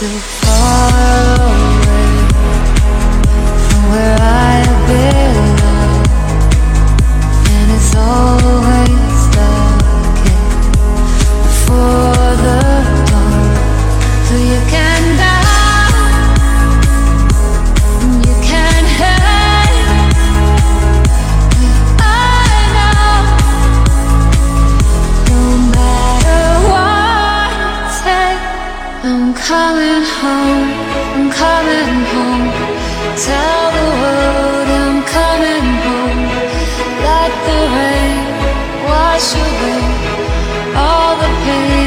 still coming home, I'm coming home. Tell the world I'm coming home. Let the rain wash away all the pain.